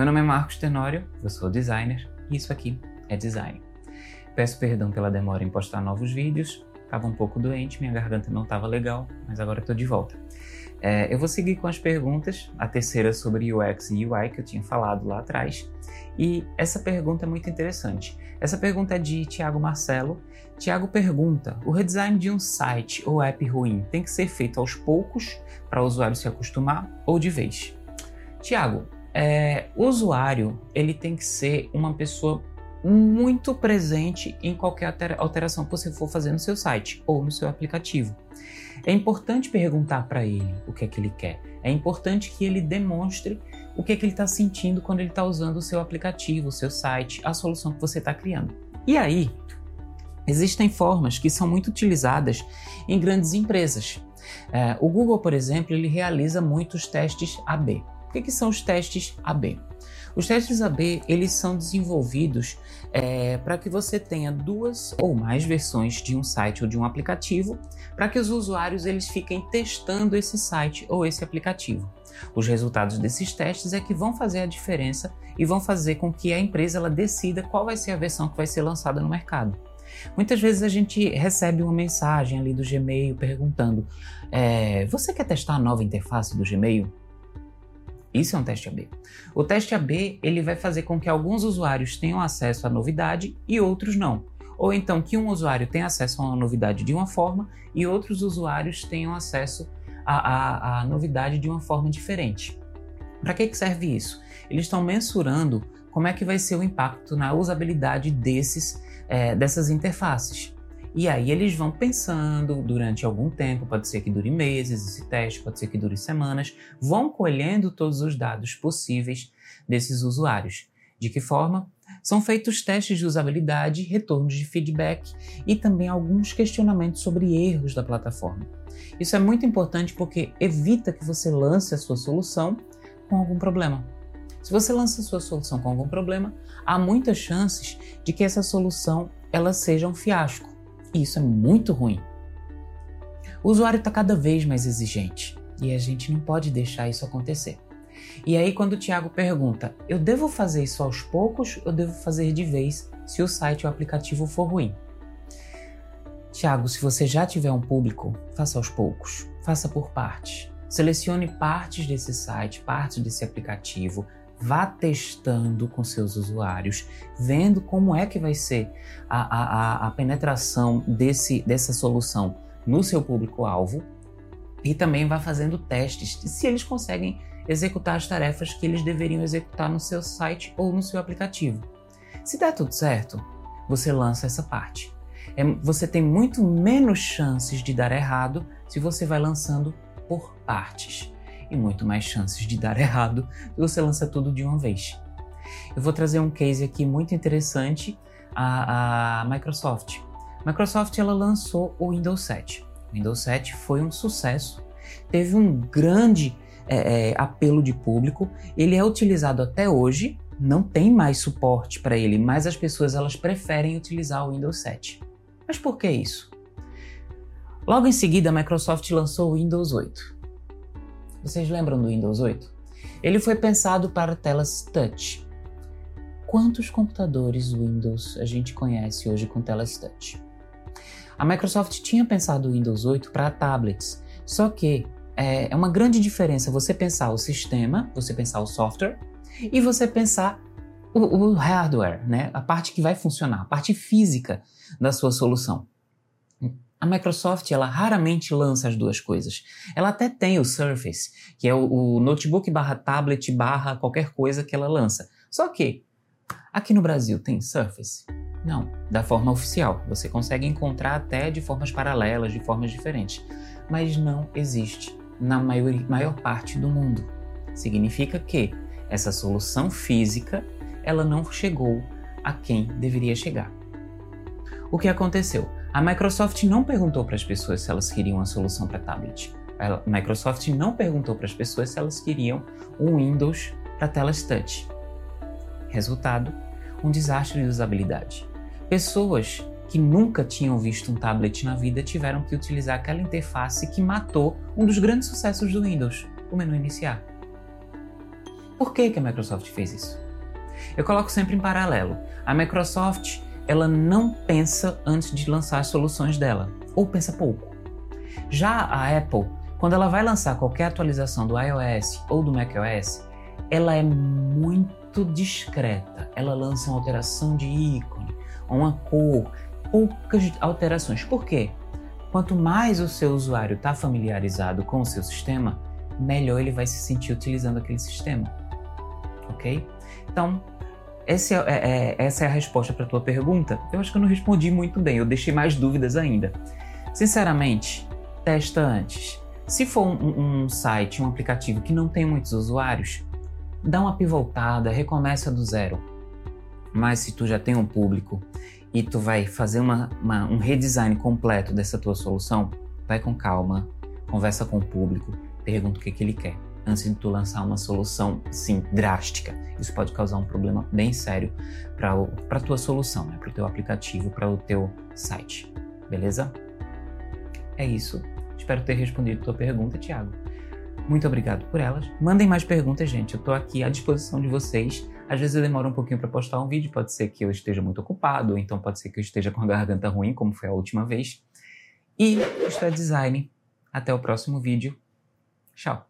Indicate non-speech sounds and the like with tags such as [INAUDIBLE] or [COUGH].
Meu nome é Marcos Tenório, eu sou designer e isso aqui é design. Peço perdão pela demora em postar novos vídeos, estava um pouco doente, minha garganta não estava legal, mas agora estou de volta. É, eu vou seguir com as perguntas, a terceira sobre UX e UI que eu tinha falado lá atrás. E essa pergunta é muito interessante. Essa pergunta é de Tiago Marcelo. Tiago pergunta: o redesign de um site ou app ruim tem que ser feito aos poucos para o usuário se acostumar ou de vez? Tiago, é, o usuário ele tem que ser uma pessoa muito presente em qualquer alteração que você for fazer no seu site ou no seu aplicativo. É importante perguntar para ele o que é que ele quer. É importante que ele demonstre o que é que ele está sentindo quando ele está usando o seu aplicativo, o seu site, a solução que você está criando. E aí, existem formas que são muito utilizadas em grandes empresas. É, o Google, por exemplo, ele realiza muitos testes AB. O que, que são os testes AB? Os testes AB eles são desenvolvidos é, para que você tenha duas ou mais versões de um site ou de um aplicativo, para que os usuários eles fiquem testando esse site ou esse aplicativo. Os resultados desses testes é que vão fazer a diferença e vão fazer com que a empresa ela decida qual vai ser a versão que vai ser lançada no mercado. Muitas vezes a gente recebe uma mensagem ali do Gmail perguntando: é, Você quer testar a nova interface do Gmail? Isso é um teste AB. O teste AB ele vai fazer com que alguns usuários tenham acesso à novidade e outros não. Ou então que um usuário tenha acesso a uma novidade de uma forma e outros usuários tenham acesso à, novidade de uma forma diferente. Para que, que serve isso? Eles estão mensurando como é que vai ser o impacto na usabilidade desses, é, dessas interfaces. E aí eles vão pensando durante algum tempo, pode ser que dure meses esse teste, pode ser que dure semanas, vão colhendo todos os dados possíveis desses usuários. De que forma? São feitos testes de usabilidade, retornos de feedback e também alguns questionamentos sobre erros da plataforma. Isso é muito importante porque evita que você lance a sua solução com algum problema. Se você lança a sua solução com algum problema, há muitas chances de que essa solução ela seja um fiasco. E isso é muito ruim. O usuário está cada vez mais exigente e a gente não pode deixar isso acontecer. E aí, quando o Thiago pergunta, eu devo fazer isso aos poucos ou devo fazer de vez se o site ou o aplicativo for ruim? Tiago, se você já tiver um público, faça aos poucos, faça por partes. Selecione partes desse site, partes desse aplicativo, vá testando com seus usuários, vendo como é que vai ser a, a, a penetração desse, dessa solução no seu público-alvo e também vá fazendo testes se eles conseguem executar as tarefas que eles deveriam executar no seu site ou no seu aplicativo. Se der tudo certo, você lança essa parte. É, você tem muito menos chances de dar errado se você vai lançando por partes e muito mais chances de dar [LAUGHS] errado se você lança tudo de uma vez. Eu vou trazer um case aqui muito interessante, a, a Microsoft. Microsoft ela lançou o Windows 7. O Windows 7 foi um sucesso, teve um grande é, é, apelo de público, ele é utilizado até hoje, não tem mais suporte para ele, mas as pessoas elas preferem utilizar o Windows 7. Mas por que isso? Logo em seguida, a Microsoft lançou o Windows 8. Vocês lembram do Windows 8? Ele foi pensado para telas touch. Quantos computadores Windows a gente conhece hoje com telas touch? A Microsoft tinha pensado o Windows 8 para tablets, só que é, é uma grande diferença você pensar o sistema, você pensar o software e você pensar o, o, hardware, né? a parte que vai funcionar, a parte física da sua solução. A Microsoft ela raramente lança as duas coisas. Ela até tem o Surface, que é o, o notebook barra tablet barra qualquer coisa que ela lança. Só que aqui no Brasil tem Surface? Não, da forma oficial. Você consegue encontrar até de formas paralelas, de formas diferentes, mas não existe na maior, maior parte do mundo. Significa que essa solução física ela não chegou a quem deveria chegar. O que aconteceu? A Microsoft não perguntou para as pessoas se elas queriam uma solução para tablet. A Microsoft não perguntou para as pessoas se elas queriam um Windows para telas touch. Resultado: um desastre de usabilidade. Pessoas que nunca tinham visto um tablet na vida tiveram que utilizar aquela interface que matou um dos grandes sucessos do Windows, o menu iniciar. Por que, que a Microsoft fez isso? Eu coloco sempre em paralelo. A Microsoft ela não pensa antes de lançar as soluções dela, ou pensa pouco. Já a Apple, quando ela vai lançar qualquer atualização do iOS ou do macOS, ela é muito discreta. Ela lança uma alteração de ícone, uma cor, poucas alterações. Por quê? Quanto mais o seu usuário está familiarizado com o seu sistema, melhor ele vai se sentir utilizando aquele sistema. Ok? Então, essa é, é, essa é a resposta para a tua pergunta. Eu acho que eu não respondi muito bem, eu deixei mais dúvidas ainda. Sinceramente, testa antes. Se for um, um site, um aplicativo que não tem muitos usuários, dá uma pivotada, recomeça do zero. Mas se tu já tem um público e tu vai fazer uma, uma, um redesign completo dessa tua solução, vai com calma, conversa com o público, pergunta o que, que ele quer antes de tu lançar uma solução sim drástica. Isso pode causar um problema bem sério para a tua solução, né? para o teu aplicativo, para o teu site. Beleza? É isso. Espero ter respondido a tua pergunta, Thiago. Muito obrigado por elas. Mandem mais perguntas, gente. Eu estou aqui à disposição de vocês. Às vezes eu demoro um pouquinho para postar um vídeo, pode ser que eu esteja muito ocupado, ou então pode ser que eu esteja com a garganta ruim, como foi a última vez. E isto é design. Até o próximo vídeo. Tchau.